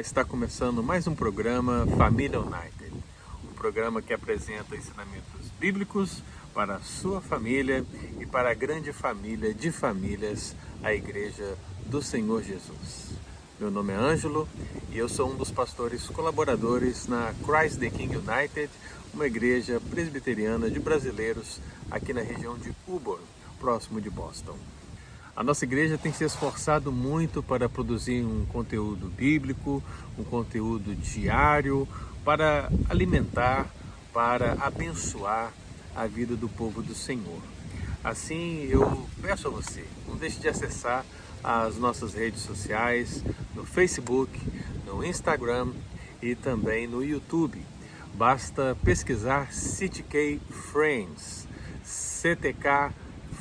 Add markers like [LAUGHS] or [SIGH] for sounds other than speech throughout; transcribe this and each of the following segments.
Está começando mais um programa Família United, um programa que apresenta ensinamentos bíblicos para a sua família e para a grande família de famílias, a Igreja do Senhor Jesus. Meu nome é Ângelo e eu sou um dos pastores colaboradores na Christ the King United, uma igreja presbiteriana de brasileiros aqui na região de Auburn, próximo de Boston. A nossa igreja tem se esforçado muito para produzir um conteúdo bíblico, um conteúdo diário, para alimentar, para abençoar a vida do povo do Senhor. Assim, eu peço a você, não deixe de acessar as nossas redes sociais, no Facebook, no Instagram e também no YouTube. Basta pesquisar CTK Friends, CTK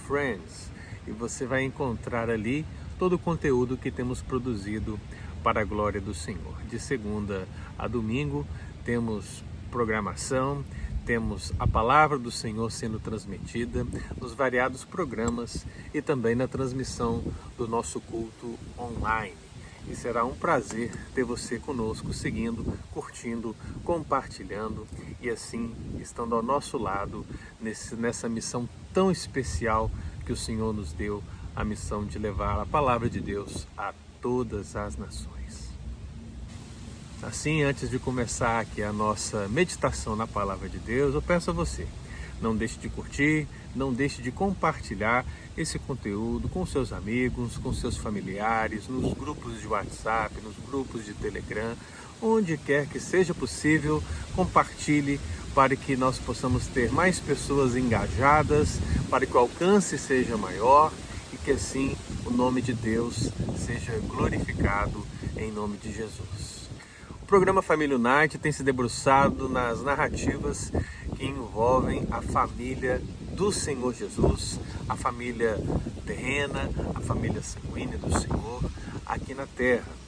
Friends e você vai encontrar ali todo o conteúdo que temos produzido para a glória do Senhor. De segunda a domingo temos programação, temos a palavra do Senhor sendo transmitida nos variados programas e também na transmissão do nosso culto online. E será um prazer ter você conosco, seguindo, curtindo, compartilhando e assim estando ao nosso lado nesse, nessa missão tão especial que o Senhor nos deu a missão de levar a palavra de Deus a todas as nações. Assim, antes de começar aqui a nossa meditação na palavra de Deus, eu peço a você, não deixe de curtir, não deixe de compartilhar esse conteúdo com seus amigos, com seus familiares, nos grupos de WhatsApp, nos grupos de Telegram, onde quer que seja possível, compartilhe para que nós possamos ter mais pessoas engajadas, para que o alcance seja maior e que assim o nome de Deus seja glorificado em nome de Jesus. O programa Família Unite tem se debruçado nas narrativas que envolvem a família do Senhor Jesus, a família terrena, a família sanguínea do Senhor aqui na terra.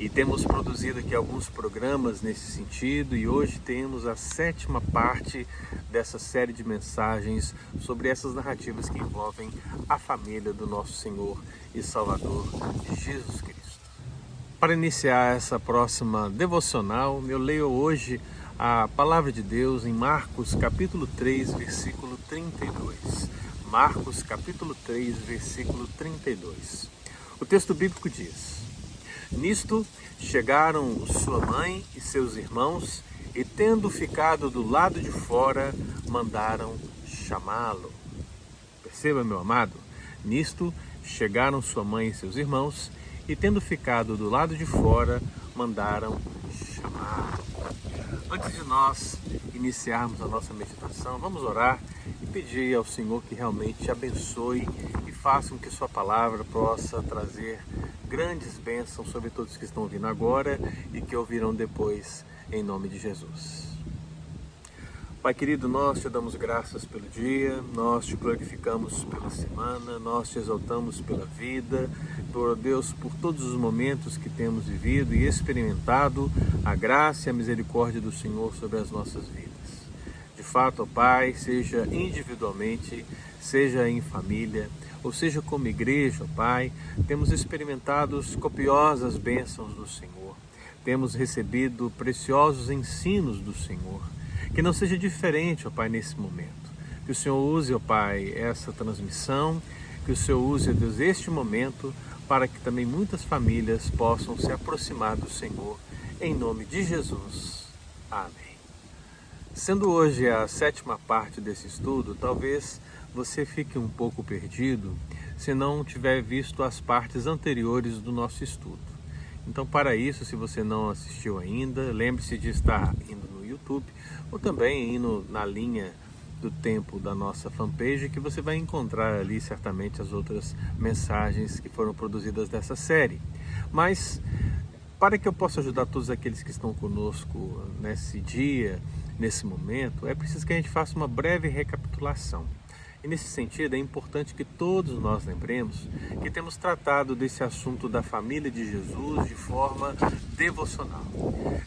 E temos produzido aqui alguns programas nesse sentido e hoje temos a sétima parte dessa série de mensagens sobre essas narrativas que envolvem a família do nosso Senhor e Salvador Jesus Cristo. Para iniciar essa próxima devocional, eu leio hoje a palavra de Deus em Marcos capítulo 3, versículo 32. Marcos capítulo 3, versículo 32. O texto bíblico diz: Nisto chegaram sua mãe e seus irmãos, e tendo ficado do lado de fora, mandaram chamá-lo. Perceba, meu amado, nisto chegaram sua mãe e seus irmãos, e tendo ficado do lado de fora, mandaram chamá-lo. Antes de nós iniciarmos a nossa meditação, vamos orar e pedir ao Senhor que realmente abençoe e faça com que Sua palavra possa trazer grandes bênçãos sobre todos que estão ouvindo agora e que ouvirão depois, em nome de Jesus. Pai querido, nós te damos graças pelo dia, nós te glorificamos pela semana, nós te exaltamos pela vida, por Deus, por todos os momentos que temos vivido e experimentado a graça e a misericórdia do Senhor sobre as nossas vidas. De fato, ó Pai, seja individualmente, seja em família, ou seja como igreja, Pai, temos experimentado copiosas bênçãos do Senhor, temos recebido preciosos ensinos do Senhor. Que não seja diferente, ó Pai, nesse momento. Que o Senhor use, ó Pai, essa transmissão, que o Senhor use, ó Deus, este momento para que também muitas famílias possam se aproximar do Senhor, em nome de Jesus. Amém. Sendo hoje a sétima parte desse estudo, talvez você fique um pouco perdido se não tiver visto as partes anteriores do nosso estudo. Então, para isso, se você não assistiu ainda, lembre-se de estar indo no YouTube ou também indo na linha do tempo da nossa fanpage, que você vai encontrar ali certamente as outras mensagens que foram produzidas dessa série. Mas, para que eu possa ajudar todos aqueles que estão conosco nesse dia, nesse momento, é preciso que a gente faça uma breve recapitulação. E nesse sentido, é importante que todos nós lembremos que temos tratado desse assunto da família de Jesus de forma devocional.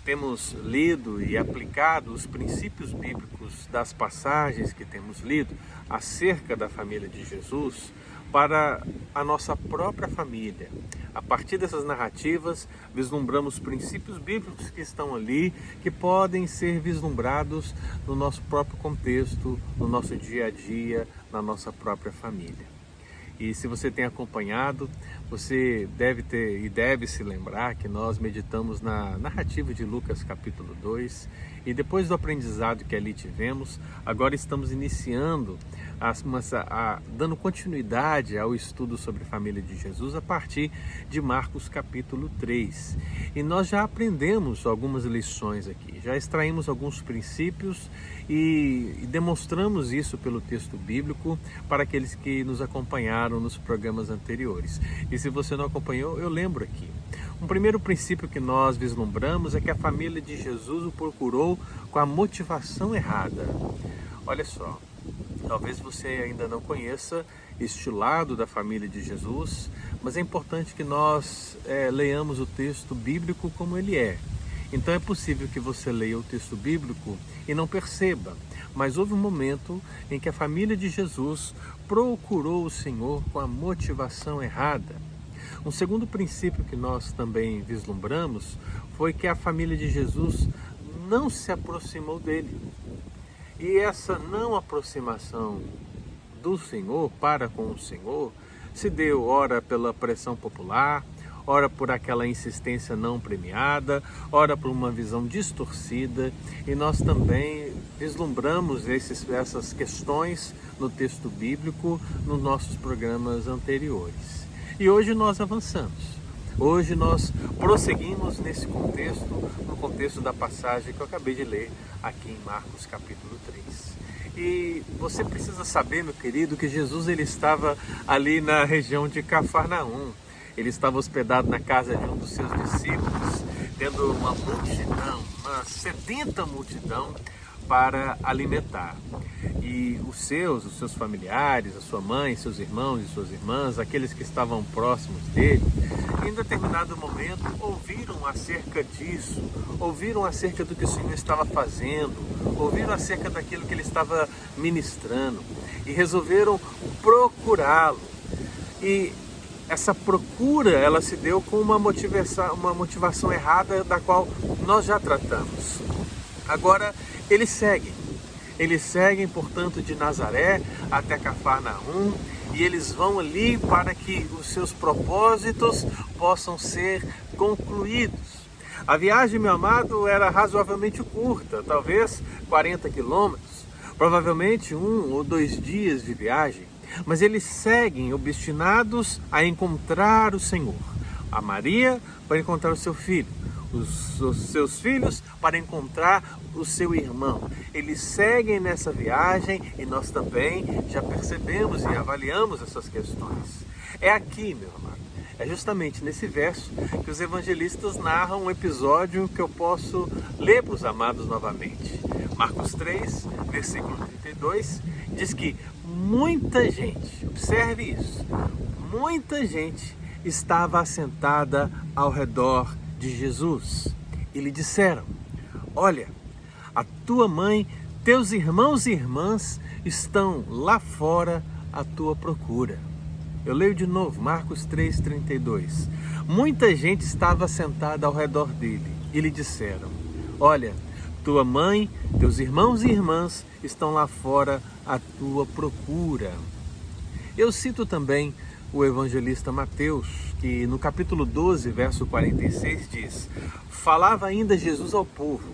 Temos lido e aplicado os princípios bíblicos das passagens que temos lido acerca da família de Jesus para a nossa própria família. A partir dessas narrativas, vislumbramos princípios bíblicos que estão ali, que podem ser vislumbrados no nosso próprio contexto, no nosso dia a dia, na nossa própria família. E se você tem acompanhado, você deve ter e deve se lembrar que nós meditamos na narrativa de Lucas capítulo 2 e depois do aprendizado que ali tivemos, agora estamos iniciando a, a, dando continuidade ao estudo sobre a família de Jesus a partir de Marcos capítulo 3. E nós já aprendemos algumas lições aqui, já extraímos alguns princípios e, e demonstramos isso pelo texto bíblico para aqueles que nos acompanharam nos programas anteriores. E se você não acompanhou, eu lembro aqui. Um primeiro princípio que nós vislumbramos é que a família de Jesus o procurou com a motivação errada. Olha só, Talvez você ainda não conheça este lado da família de Jesus, mas é importante que nós é, leiamos o texto bíblico como ele é. Então é possível que você leia o texto bíblico e não perceba, mas houve um momento em que a família de Jesus procurou o Senhor com a motivação errada. Um segundo princípio que nós também vislumbramos foi que a família de Jesus não se aproximou dele. E essa não aproximação do Senhor para com o Senhor se deu ora pela pressão popular, ora por aquela insistência não premiada, ora por uma visão distorcida, e nós também vislumbramos esses, essas questões no texto bíblico nos nossos programas anteriores. E hoje nós avançamos. Hoje nós prosseguimos nesse contexto, no contexto da passagem que eu acabei de ler aqui em Marcos capítulo 3. E você precisa saber, meu querido, que Jesus ele estava ali na região de Cafarnaum. Ele estava hospedado na casa de um dos seus discípulos, tendo uma multidão, uma sedenta multidão para alimentar. E os seus, os seus familiares, a sua mãe, seus irmãos e suas irmãs, aqueles que estavam próximos dele, em determinado momento ouviram acerca disso, ouviram acerca do que o Senhor estava fazendo, ouviram acerca daquilo que ele estava ministrando e resolveram procurá-lo. E essa procura, ela se deu com uma motivação, uma motivação errada da qual nós já tratamos. Agora, eles seguem. Eles seguem, portanto, de Nazaré até Cafarnaum e eles vão ali para que os seus propósitos possam ser concluídos. A viagem, meu amado, era razoavelmente curta, talvez 40 quilômetros, provavelmente um ou dois dias de viagem, mas eles seguem obstinados a encontrar o Senhor. A Maria para encontrar o seu filho, os, os, seus filhos para encontrar o seu irmão. Eles seguem nessa viagem e nós também já percebemos e avaliamos essas questões. É aqui, meu amado, é justamente nesse verso que os evangelistas narram um episódio que eu posso ler para os amados novamente. Marcos 3, versículo 32, diz que muita gente, observe isso, muita gente estava assentada ao redor de Jesus e lhe disseram: Olha, a tua mãe, teus irmãos e irmãs estão lá fora à tua procura. Eu leio de novo, Marcos 3,32. Muita gente estava sentada ao redor dele e lhe disseram: Olha, tua mãe, teus irmãos e irmãs estão lá fora à tua procura. Eu cito também o evangelista Mateus, que no capítulo 12, verso 46 diz: Falava ainda Jesus ao povo,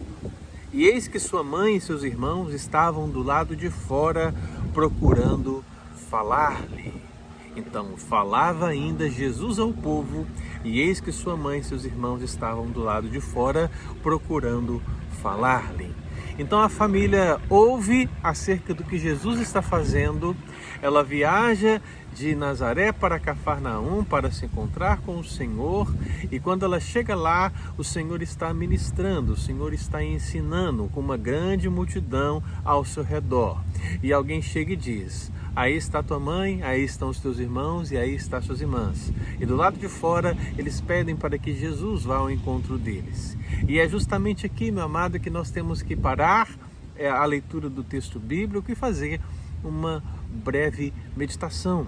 e eis que sua mãe e seus irmãos estavam do lado de fora procurando falar-lhe. Então falava ainda Jesus ao povo, e eis que sua mãe e seus irmãos estavam do lado de fora procurando falar-lhe. Então a família ouve acerca do que Jesus está fazendo, ela viaja de Nazaré para Cafarnaum para se encontrar com o Senhor, e quando ela chega lá, o Senhor está ministrando, o Senhor está ensinando com uma grande multidão ao seu redor. E alguém chega e diz: aí está tua mãe, aí estão os teus irmãos e aí estão suas irmãs. E do lado de fora, eles pedem para que Jesus vá ao encontro deles. E é justamente aqui, meu amado, que nós temos que parar é, a leitura do texto bíblico e fazer uma breve meditação.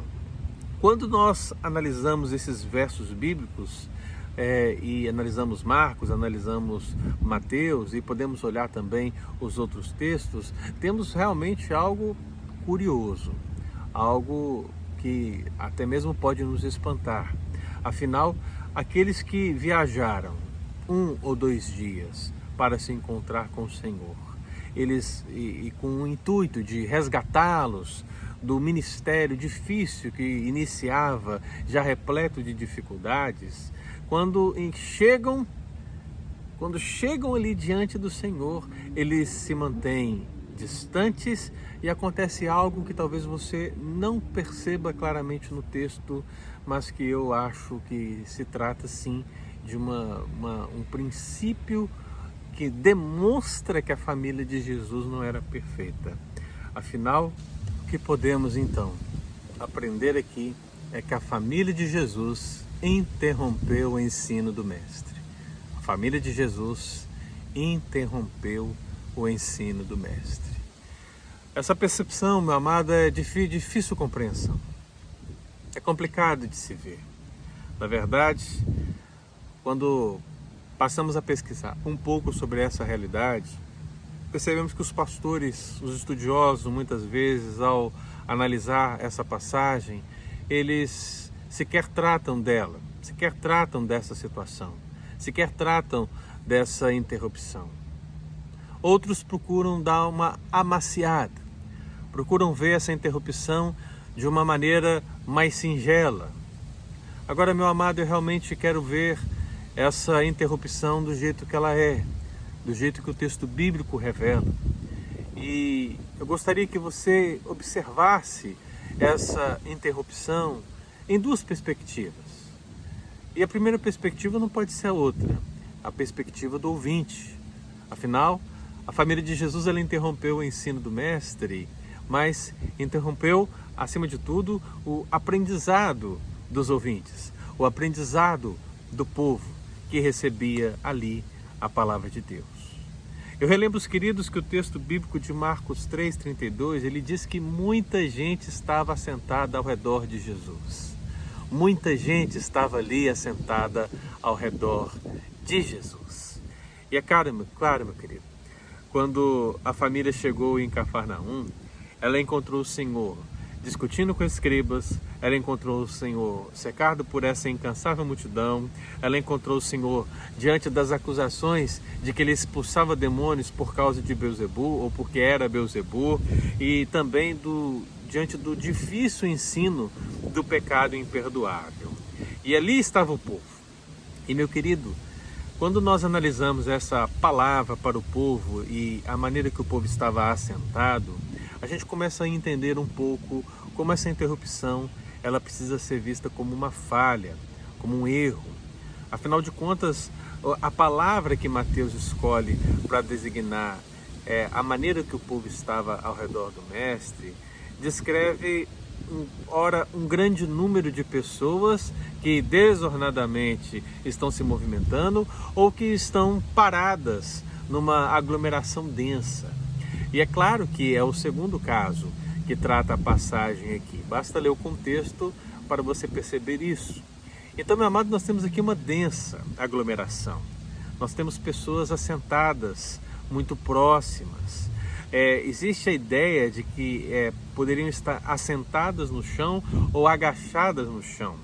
Quando nós analisamos esses versos bíblicos, é, e analisamos Marcos, analisamos Mateus e podemos olhar também os outros textos, temos realmente algo curioso algo que até mesmo pode nos espantar. Afinal, aqueles que viajaram um ou dois dias para se encontrar com o Senhor, eles e, e com o intuito de resgatá-los do ministério difícil que iniciava, já repleto de dificuldades, quando chegam quando chegam ali diante do Senhor, eles se mantêm distantes e acontece algo que talvez você não perceba claramente no texto, mas que eu acho que se trata sim de uma, uma, um princípio que demonstra que a família de Jesus não era perfeita. Afinal, o que podemos então aprender aqui é que a família de Jesus interrompeu o ensino do Mestre. A família de Jesus interrompeu o ensino do Mestre. Essa percepção, meu amado, é de difícil compreensão. É complicado de se ver. Na verdade, quando passamos a pesquisar um pouco sobre essa realidade, percebemos que os pastores, os estudiosos, muitas vezes, ao analisar essa passagem, eles sequer tratam dela, sequer tratam dessa situação, sequer tratam dessa interrupção. Outros procuram dar uma amaciada, procuram ver essa interrupção de uma maneira mais singela. Agora, meu amado, eu realmente quero ver essa interrupção do jeito que ela é, do jeito que o texto bíblico revela. E eu gostaria que você observasse essa interrupção em duas perspectivas. E a primeira perspectiva não pode ser a outra, a perspectiva do ouvinte. Afinal, a família de Jesus ela interrompeu o ensino do mestre, mas interrompeu, acima de tudo, o aprendizado dos ouvintes, o aprendizado do povo que recebia ali a palavra de Deus. Eu relembro os queridos que o texto bíblico de Marcos 3:32, ele diz que muita gente estava assentada ao redor de Jesus. Muita gente estava ali assentada ao redor de Jesus. E é claro, claro, meu querido, quando a família chegou em Cafarnaum, ela encontrou o Senhor discutindo com escribas, ela encontrou o Senhor secado por essa incansável multidão, ela encontrou o Senhor diante das acusações de que ele expulsava demônios por causa de Beuzebu ou porque era Beuzebu e também do diante do difícil ensino do pecado imperdoável. E ali estava o povo. E meu querido, quando nós analisamos essa palavra para o povo e a maneira que o povo estava assentado, a gente começa a entender um pouco como essa interrupção ela precisa ser vista como uma falha, como um erro. Afinal de contas, a palavra que Mateus escolhe para designar é, a maneira que o povo estava ao redor do mestre descreve ora um grande número de pessoas que desornadamente estão se movimentando ou que estão paradas numa aglomeração densa. E é claro que é o segundo caso que trata a passagem aqui. Basta ler o contexto para você perceber isso. Então, meu amado, nós temos aqui uma densa aglomeração. Nós temos pessoas assentadas muito próximas é, existe a ideia de que é, poderiam estar assentadas no chão ou agachadas no chão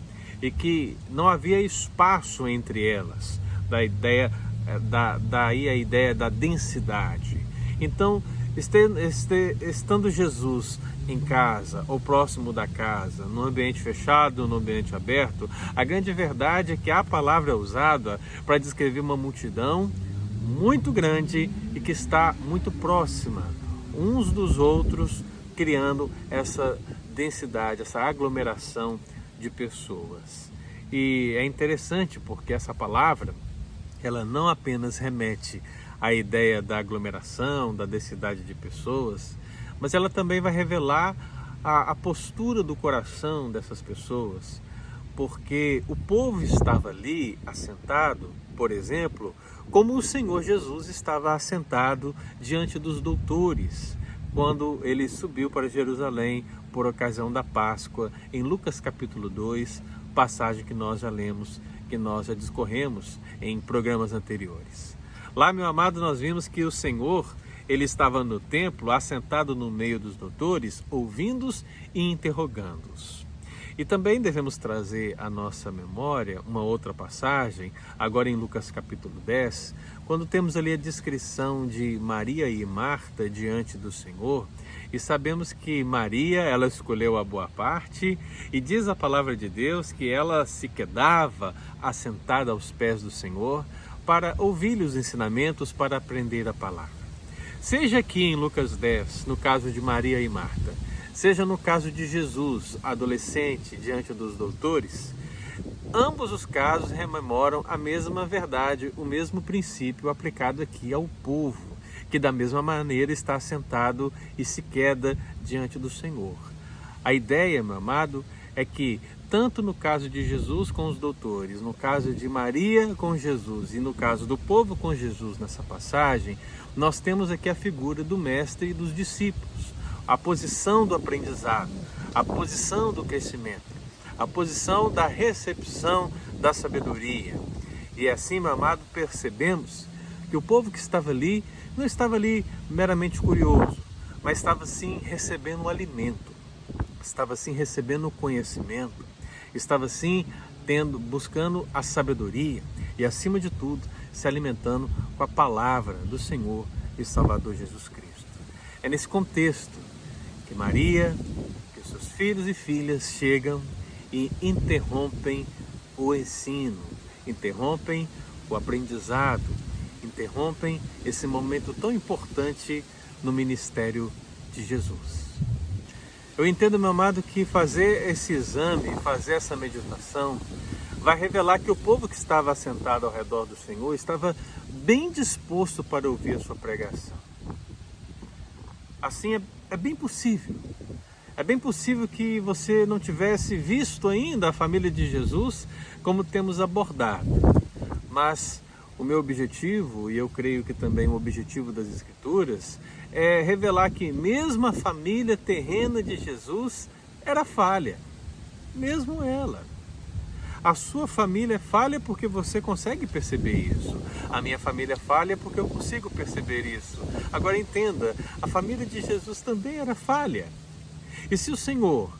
e que não havia espaço entre elas, da ideia, é, da, daí a ideia da densidade. Então, este, este, estando Jesus em casa ou próximo da casa, no ambiente fechado, no ambiente aberto, a grande verdade é que a palavra é usada para descrever uma multidão muito grande e que está muito próxima uns dos outros, criando essa densidade, essa aglomeração de pessoas. E é interessante porque essa palavra, ela não apenas remete à ideia da aglomeração, da densidade de pessoas, mas ela também vai revelar a, a postura do coração dessas pessoas, porque o povo estava ali assentado, por exemplo, como o Senhor Jesus estava assentado diante dos doutores, quando ele subiu para Jerusalém por ocasião da Páscoa, em Lucas capítulo 2, passagem que nós já lemos, que nós já discorremos em programas anteriores. Lá, meu amado, nós vimos que o Senhor ele estava no templo, assentado no meio dos doutores, ouvindo-os e interrogando-os. E também devemos trazer à nossa memória uma outra passagem, agora em Lucas capítulo 10, quando temos ali a descrição de Maria e Marta diante do Senhor, e sabemos que Maria, ela escolheu a boa parte, e diz a palavra de Deus que ela se quedava assentada aos pés do Senhor para ouvir os ensinamentos, para aprender a palavra. Seja aqui em Lucas 10, no caso de Maria e Marta, seja no caso de Jesus, adolescente, diante dos doutores, ambos os casos rememoram a mesma verdade, o mesmo princípio aplicado aqui ao povo, que da mesma maneira está sentado e se queda diante do Senhor. A ideia, meu amado, é que tanto no caso de Jesus com os doutores, no caso de Maria com Jesus e no caso do povo com Jesus nessa passagem, nós temos aqui a figura do mestre e dos discípulos, a posição do aprendizado, a posição do crescimento, a posição da recepção da sabedoria. E assim, meu amado, percebemos que o povo que estava ali não estava ali meramente curioso, mas estava sim recebendo o alimento, estava sim recebendo o conhecimento, estava sim tendo, buscando a sabedoria e acima de tudo se alimentando com a palavra do Senhor e Salvador Jesus Cristo. É nesse contexto que Maria, que seus filhos e filhas chegam e interrompem o ensino, interrompem o aprendizado, interrompem esse momento tão importante no ministério de Jesus. Eu entendo, meu amado, que fazer esse exame, fazer essa meditação, vai revelar que o povo que estava assentado ao redor do Senhor estava bem disposto para ouvir a sua pregação. Assim é, é bem possível. É bem possível que você não tivesse visto ainda a família de Jesus como temos abordado. Mas o meu objetivo, e eu creio que também o objetivo das Escrituras, é revelar que mesmo a família terrena de Jesus era falha. Mesmo ela. A sua família falha porque você consegue perceber isso. A minha família falha porque eu consigo perceber isso. Agora entenda, a família de Jesus também era falha. E se o Senhor,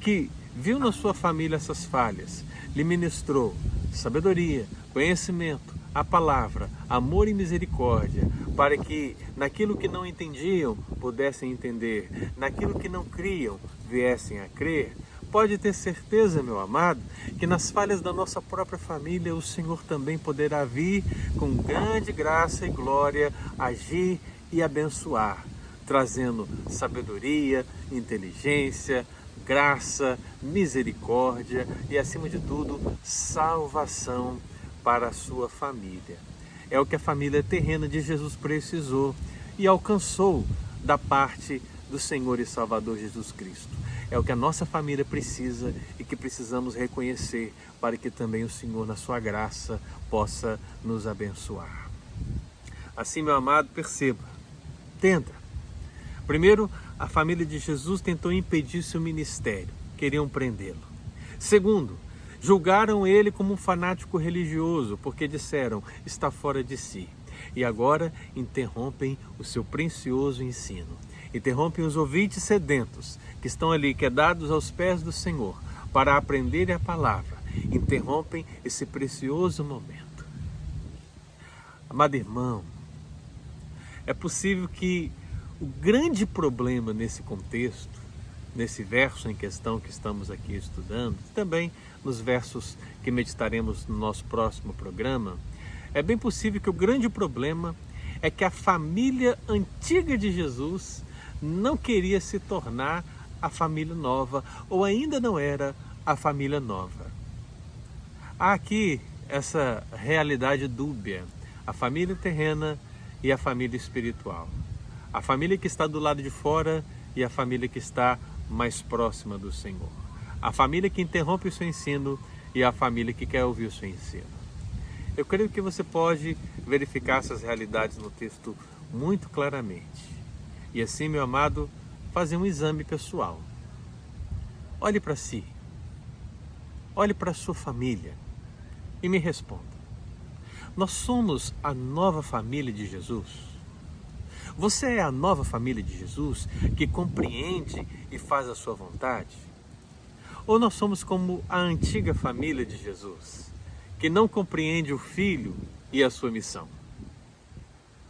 que viu na sua família essas falhas, lhe ministrou sabedoria, conhecimento, a palavra, amor e misericórdia, para que naquilo que não entendiam pudessem entender, naquilo que não criam viessem a crer, pode ter certeza, meu amado, que nas falhas da nossa própria família o Senhor também poderá vir com grande graça e glória agir e abençoar, trazendo sabedoria, inteligência, graça, misericórdia e, acima de tudo, salvação para a sua família. É o que a família terrena de Jesus precisou e alcançou da parte do Senhor e Salvador Jesus Cristo é o que a nossa família precisa e que precisamos reconhecer para que também o Senhor, na sua graça, possa nos abençoar. Assim, meu amado, perceba, tenta. Primeiro, a família de Jesus tentou impedir seu ministério, queriam prendê-lo. Segundo, julgaram ele como um fanático religioso, porque disseram, está fora de si. E agora interrompem o seu precioso ensino interrompem os ouvintes sedentos que estão ali quedados aos pés do Senhor para aprenderem a palavra, interrompem esse precioso momento. Amado irmão, é possível que o grande problema nesse contexto, nesse verso em questão que estamos aqui estudando, também nos versos que meditaremos no nosso próximo programa, é bem possível que o grande problema é que a família antiga de Jesus não queria se tornar a família nova ou ainda não era a família nova. Há aqui essa realidade dúbia, a família terrena e a família espiritual. A família que está do lado de fora e a família que está mais próxima do Senhor. A família que interrompe o seu ensino e a família que quer ouvir o seu ensino. Eu creio que você pode verificar essas realidades no texto muito claramente. E assim, meu amado, fazer um exame pessoal. Olhe para si. Olhe para sua família e me responda. Nós somos a nova família de Jesus? Você é a nova família de Jesus que compreende e faz a sua vontade? Ou nós somos como a antiga família de Jesus, que não compreende o Filho e a sua missão,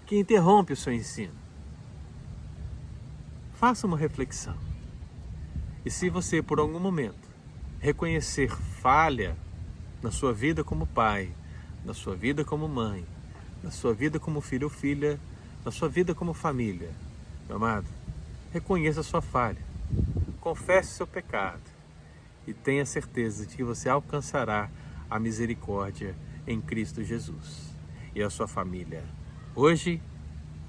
que interrompe o seu ensino? Faça uma reflexão. E se você, por algum momento, reconhecer falha na sua vida como pai, na sua vida como mãe, na sua vida como filho ou filha, na sua vida como família. Meu amado, reconheça a sua falha, confesse seu pecado e tenha certeza de que você alcançará a misericórdia em Cristo Jesus. E a sua família, hoje,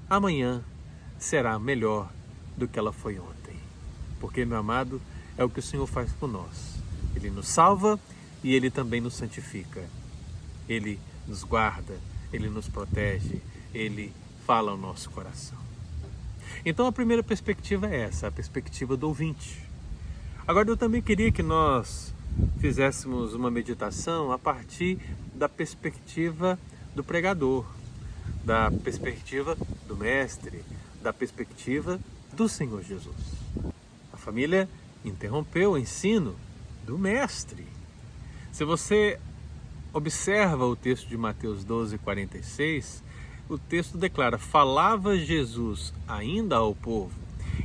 amanhã, será melhor do que ela foi ontem. Porque, meu amado, é o que o Senhor faz por nós. Ele nos salva e ele também nos santifica. Ele nos guarda, ele nos protege, ele fala ao nosso coração. Então a primeira perspectiva é essa, a perspectiva do ouvinte. Agora eu também queria que nós fizéssemos uma meditação a partir da perspectiva do pregador, da perspectiva do mestre, da perspectiva do Senhor Jesus. A família interrompeu o ensino do mestre. Se você observa o texto de Mateus 12, 46, o texto declara: falava Jesus ainda ao povo.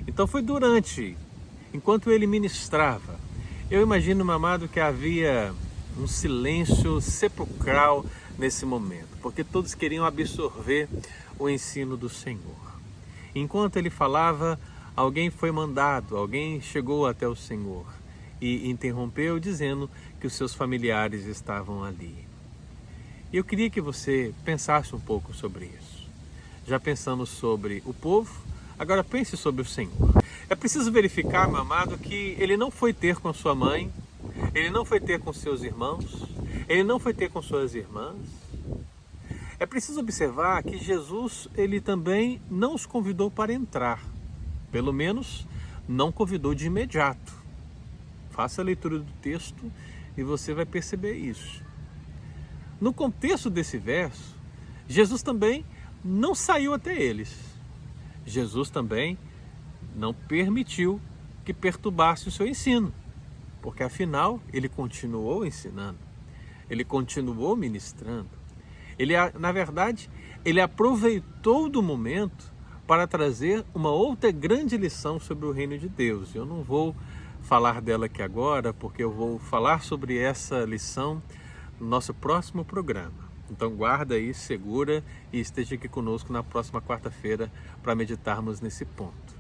Então foi durante, enquanto ele ministrava. Eu imagino, meu amado, que havia um silêncio sepulcral nesse momento, porque todos queriam absorver o ensino do Senhor. Enquanto ele falava, alguém foi mandado, alguém chegou até o Senhor e interrompeu, dizendo que os seus familiares estavam ali. Eu queria que você pensasse um pouco sobre isso. Já pensamos sobre o povo, agora pense sobre o Senhor. É preciso verificar, meu amado, que ele não foi ter com sua mãe, ele não foi ter com seus irmãos, ele não foi ter com suas irmãs. É preciso observar que Jesus, ele também não os convidou para entrar. Pelo menos não convidou de imediato. Faça a leitura do texto e você vai perceber isso. No contexto desse verso, Jesus também não saiu até eles. Jesus também não permitiu que perturbasse o seu ensino, porque afinal ele continuou ensinando, ele continuou ministrando. Ele, na verdade, ele aproveitou do momento para trazer uma outra grande lição sobre o reino de Deus. Eu não vou falar dela aqui agora, porque eu vou falar sobre essa lição no nosso próximo programa. Então guarda aí, segura e esteja aqui conosco na próxima quarta-feira para meditarmos nesse ponto.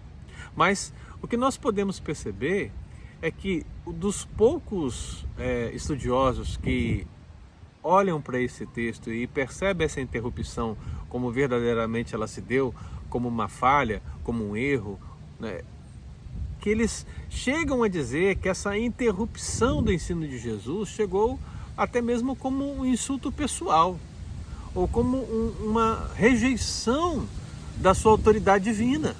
Mas o que nós podemos perceber é que dos poucos é, estudiosos que olham para esse texto e percebem essa interrupção como verdadeiramente ela se deu, como uma falha, como um erro, né, que eles chegam a dizer que essa interrupção do ensino de Jesus chegou até mesmo como um insulto pessoal ou como um, uma rejeição da sua autoridade divina.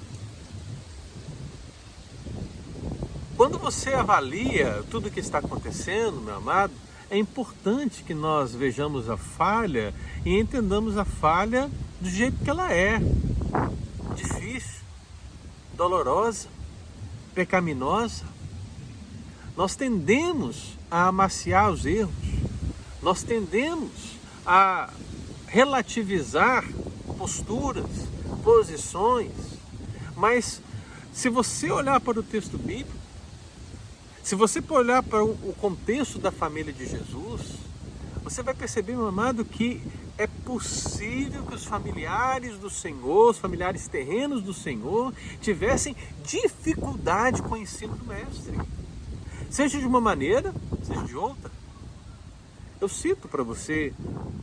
Quando você avalia tudo o que está acontecendo, meu amado, é importante que nós vejamos a falha e entendamos a falha do jeito que ela é. Difícil, dolorosa, pecaminosa, nós tendemos a amaciar os erros, nós tendemos a relativizar posturas, posições, mas se você olhar para o texto bíblico, se você olhar para o contexto da família de Jesus, você vai perceber, meu amado, que é possível que os familiares do Senhor, os familiares terrenos do Senhor, tivessem dificuldade com o ensino do Mestre. Seja de uma maneira, seja de outra. Eu cito para você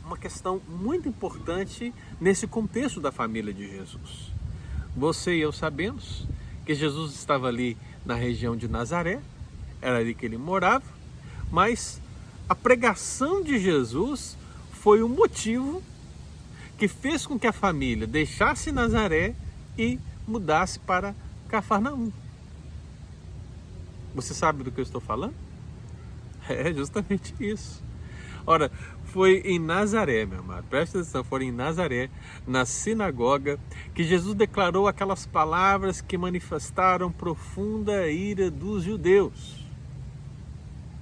uma questão muito importante nesse contexto da família de Jesus. Você e eu sabemos que Jesus estava ali na região de Nazaré, era ali que ele morava, mas a pregação de Jesus foi o motivo que fez com que a família deixasse Nazaré e mudasse para Cafarnaum. Você sabe do que eu estou falando? [LAUGHS] É justamente isso. Ora, foi em Nazaré, meu amado, presta atenção, foi em Nazaré, na sinagoga, que Jesus declarou aquelas palavras que manifestaram profunda ira dos judeus.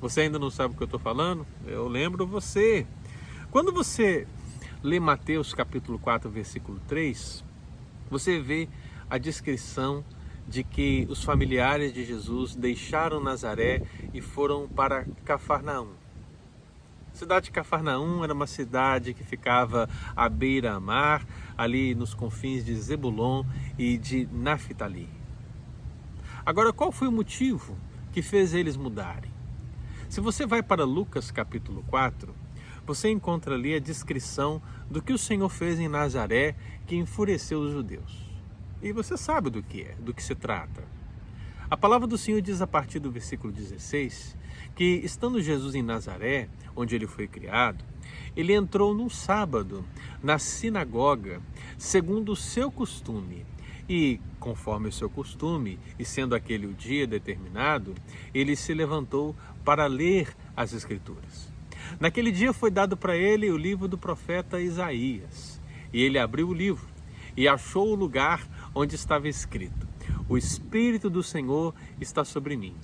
Você ainda não sabe o que eu estou falando? Eu lembro você. Quando você lê Mateus capítulo 4, versículo 3, você vê a descrição de que os familiares de Jesus deixaram Nazaré e foram para Cafarnaum. A cidade de Cafarnaum era uma cidade que ficava à beira-mar, ali nos confins de Zebulon e de Naphtali. Agora, qual foi o motivo que fez eles mudarem? Se você vai para Lucas capítulo 4, você encontra ali a descrição do que o Senhor fez em Nazaré que enfureceu os judeus. E você sabe do que é, do que se trata. A palavra do Senhor diz a partir do versículo 16 que, estando Jesus em Nazaré, onde ele foi criado, ele entrou num sábado na sinagoga, segundo o seu costume. E, conforme o seu costume, e sendo aquele o dia determinado, ele se levantou para ler as Escrituras. Naquele dia foi dado para ele o livro do profeta Isaías. E ele abriu o livro e achou o lugar onde estava escrito: O Espírito do Senhor está sobre mim,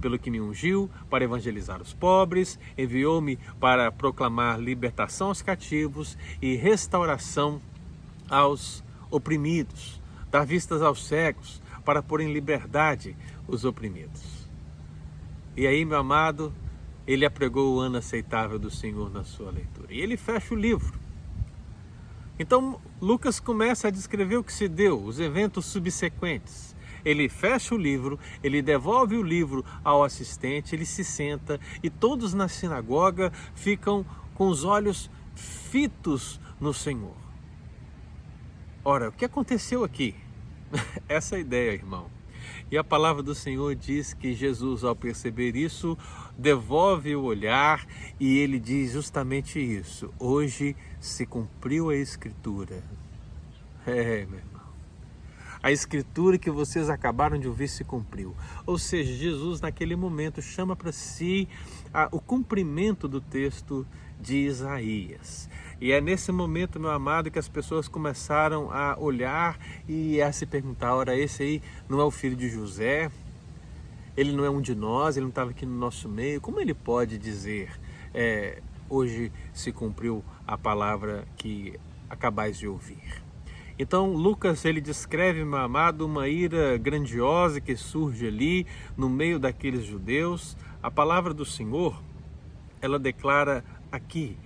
pelo que me ungiu para evangelizar os pobres, enviou-me para proclamar libertação aos cativos e restauração aos oprimidos, dar vistas aos cegos, para pôr em liberdade os oprimidos. E aí, meu amado, ele apregou o ano aceitável do Senhor na sua leitura. E ele fecha o livro. Então, Lucas começa a descrever o que se deu, os eventos subsequentes. Ele fecha o livro, ele devolve o livro ao assistente, ele se senta e todos na sinagoga ficam com os olhos fitos no Senhor. Ora, o que aconteceu aqui? [LAUGHS] Essa é ideia, irmão. E a palavra do Senhor diz que Jesus, ao perceber isso, devolve o olhar e ele diz justamente isso. Hoje se cumpriu a Escritura. É, meu irmão. A Escritura que vocês acabaram de ouvir se cumpriu. Ou seja, Jesus, naquele momento, chama para si a, o cumprimento do texto de Isaías. E é nesse momento, meu amado, que as pessoas começaram a olhar e a se perguntar: ora, esse aí não é o filho de José? Ele não é um de nós, ele não estava aqui no nosso meio. Como ele pode dizer, é, hoje se cumpriu a palavra que acabais de ouvir? Então, Lucas ele descreve, meu amado, uma ira grandiosa que surge ali no meio daqueles judeus. A palavra do Senhor, ela declara aqui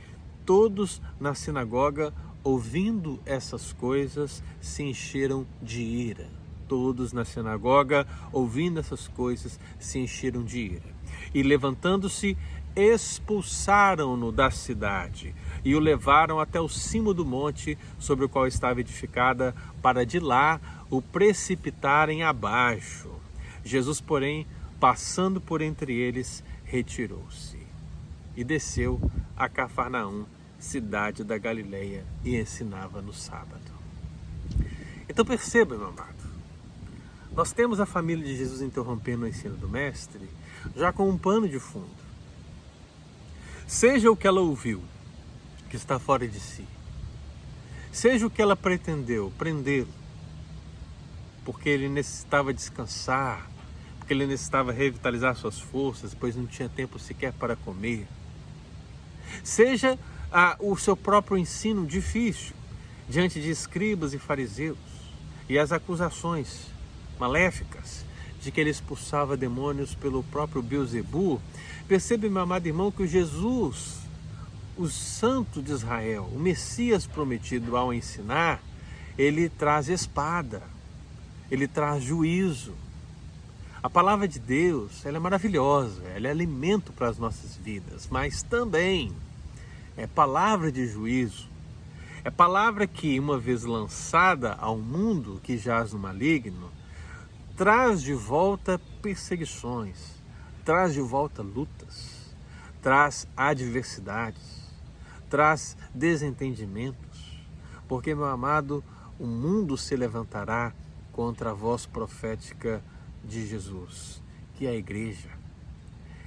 todos na sinagoga, ouvindo essas coisas, se encheram de ira. Todos na sinagoga, ouvindo essas coisas, se encheram de ira. E levantando-se, expulsaram-no da cidade e o levaram até o cimo do monte sobre o qual estava edificada, para de lá o precipitarem abaixo. Jesus, porém, passando por entre eles, retirou-se e desceu a Cafarnaum, cidade da Galileia, e ensinava no sábado. Então perceba, meu amado, nós temos a família de Jesus interrompendo o ensino do Mestre já com um pano de fundo. Seja o que ela ouviu, que está fora de si, seja o que ela pretendeu, prendê-lo, porque ele necessitava descansar, porque ele necessitava revitalizar suas forças, pois não tinha tempo sequer para comer seja ah, o seu próprio ensino difícil diante de escribas e fariseus e as acusações maléficas de que ele expulsava demônios pelo próprio Beuzebu, percebe, meu amado irmão, que o Jesus, o santo de Israel, o Messias prometido ao ensinar, ele traz espada, ele traz juízo. A palavra de Deus, ela é maravilhosa, ela é alimento para as nossas vidas, mas também é palavra de juízo. É palavra que, uma vez lançada ao mundo que jaz no maligno, traz de volta perseguições, traz de volta lutas, traz adversidades, traz desentendimentos, porque, meu amado, o mundo se levantará contra a voz profética de Jesus, que é a igreja.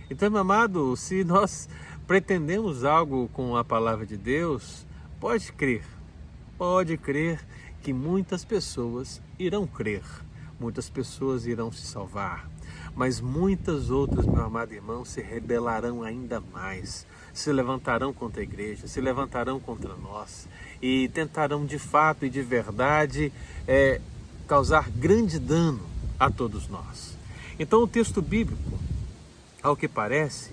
Então, meu amado, se nós pretendemos algo com a palavra de Deus, pode crer, pode crer que muitas pessoas irão crer, muitas pessoas irão se salvar, mas muitas outras, meu amado irmão, se rebelarão ainda mais, se levantarão contra a igreja, se levantarão contra nós e tentarão de fato e de verdade é, causar grande dano a todos nós. Então, o texto bíblico, ao que parece,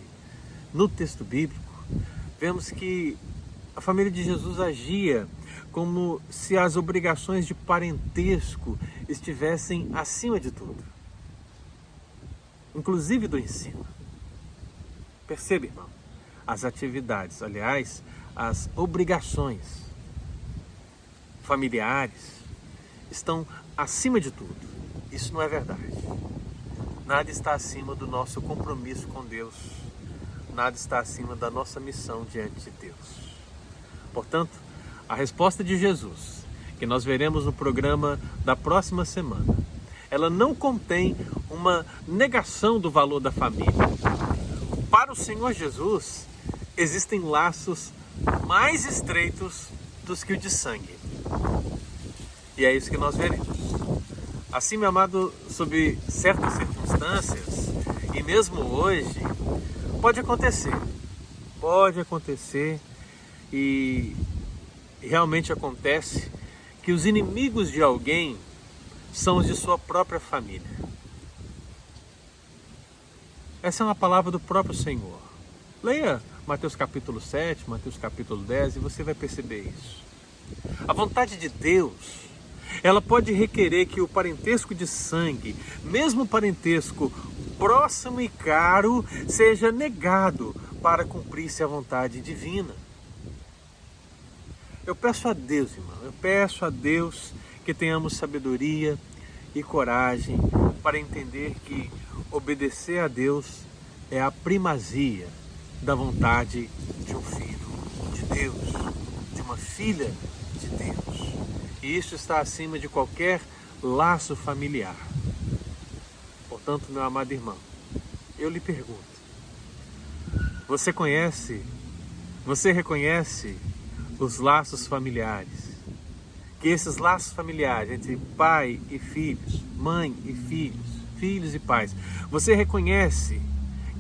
no texto bíblico, vemos que a família de Jesus agia como se as obrigações de parentesco estivessem acima de tudo, inclusive do ensino. Perceba, irmão, as atividades, aliás, as obrigações familiares estão acima de tudo. Isso não é verdade. Nada está acima do nosso compromisso com Deus. Nada está acima da nossa missão diante de Deus. Portanto, a resposta de Jesus, que nós veremos no programa da próxima semana, ela não contém uma negação do valor da família. Para o Senhor Jesus, existem laços mais estreitos dos que o de sangue. E é isso que nós veremos. Assim, meu amado, sob certas circunstâncias, e mesmo hoje, pode acontecer. Pode acontecer e realmente acontece que os inimigos de alguém são os de sua própria família. Essa é uma palavra do próprio Senhor. Leia Mateus capítulo 7, Mateus capítulo 10 e você vai perceber isso. A vontade de Deus ela pode requerer que o parentesco de sangue, mesmo parentesco próximo e caro, seja negado para cumprir-se a vontade divina. Eu peço a Deus, irmão, eu peço a Deus que tenhamos sabedoria e coragem para entender que obedecer a Deus é a primazia da vontade de um filho de Deus, de uma filha de Deus. E isso está acima de qualquer laço familiar. Portanto, meu amado irmão, eu lhe pergunto: você conhece, você reconhece os laços familiares? Que esses laços familiares entre pai e filhos, mãe e filhos, filhos e pais, você reconhece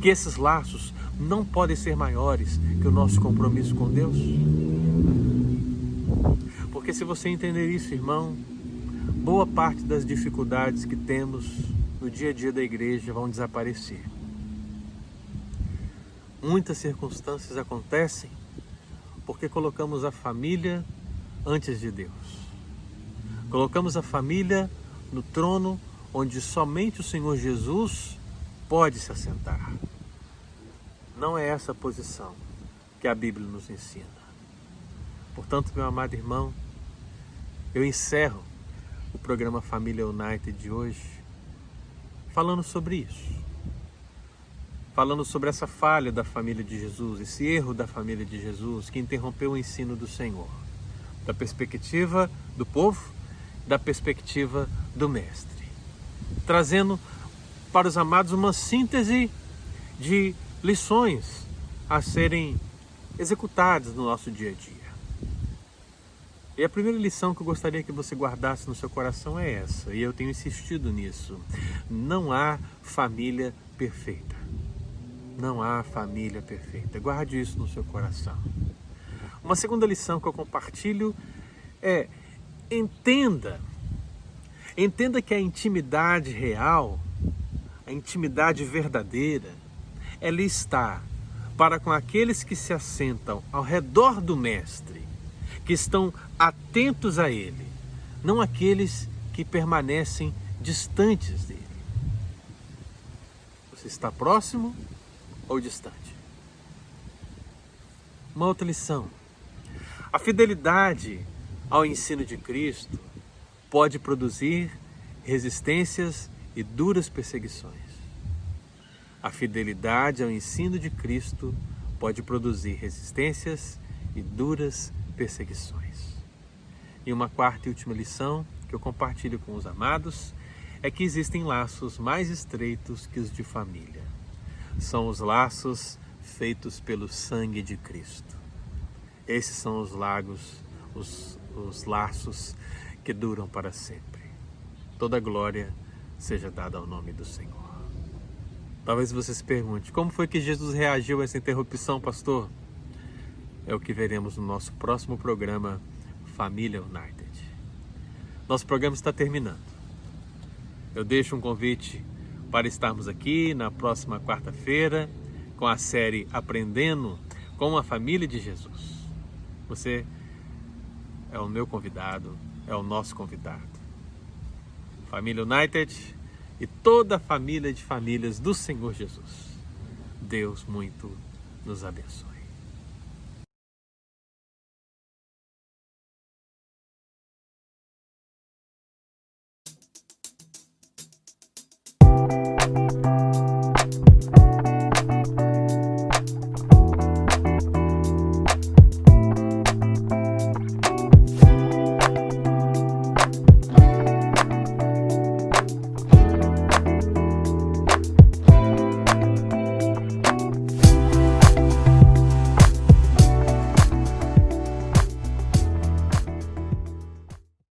que esses laços não podem ser maiores que o nosso compromisso com Deus? Porque se você entender isso, irmão, boa parte das dificuldades que temos no dia a dia da igreja vão desaparecer. Muitas circunstâncias acontecem porque colocamos a família antes de Deus. Colocamos a família no trono onde somente o Senhor Jesus pode se assentar. Não é essa posição que a Bíblia nos ensina. Portanto, meu amado irmão, eu encerro o programa Família United de hoje falando sobre isso. Falando sobre essa falha da família de Jesus, esse erro da família de Jesus que interrompeu o ensino do Senhor, da perspectiva do povo, da perspectiva do Mestre, trazendo para os amados uma síntese de lições a serem executadas no nosso dia a dia. E a primeira lição que eu gostaria que você guardasse no seu coração é essa, e eu tenho insistido nisso. Não há família perfeita. Não há família perfeita. Guarde isso no seu coração. Uma segunda lição que eu compartilho é: entenda, entenda que a intimidade real, a intimidade verdadeira, ela está para com aqueles que se assentam ao redor do Mestre que estão atentos a Ele, não aqueles que permanecem distantes dele. Você está próximo ou distante? Uma outra lição. A fidelidade ao ensino de Cristo pode produzir resistências e duras perseguições. A fidelidade ao ensino de Cristo pode produzir resistências e duras perseguições. E uma quarta e última lição que eu compartilho com os amados é que existem laços mais estreitos que os de família. São os laços feitos pelo sangue de Cristo. Esses são os lagos, os, os laços que duram para sempre. Toda glória seja dada ao nome do Senhor. Talvez você se pergunte: como foi que Jesus reagiu a essa interrupção, pastor? É o que veremos no nosso próximo programa Família United. Nosso programa está terminando. Eu deixo um convite para estarmos aqui na próxima quarta-feira com a série Aprendendo com a Família de Jesus. Você é o meu convidado, é o nosso convidado. Família United e toda a família de famílias do Senhor Jesus. Deus muito nos abençoe.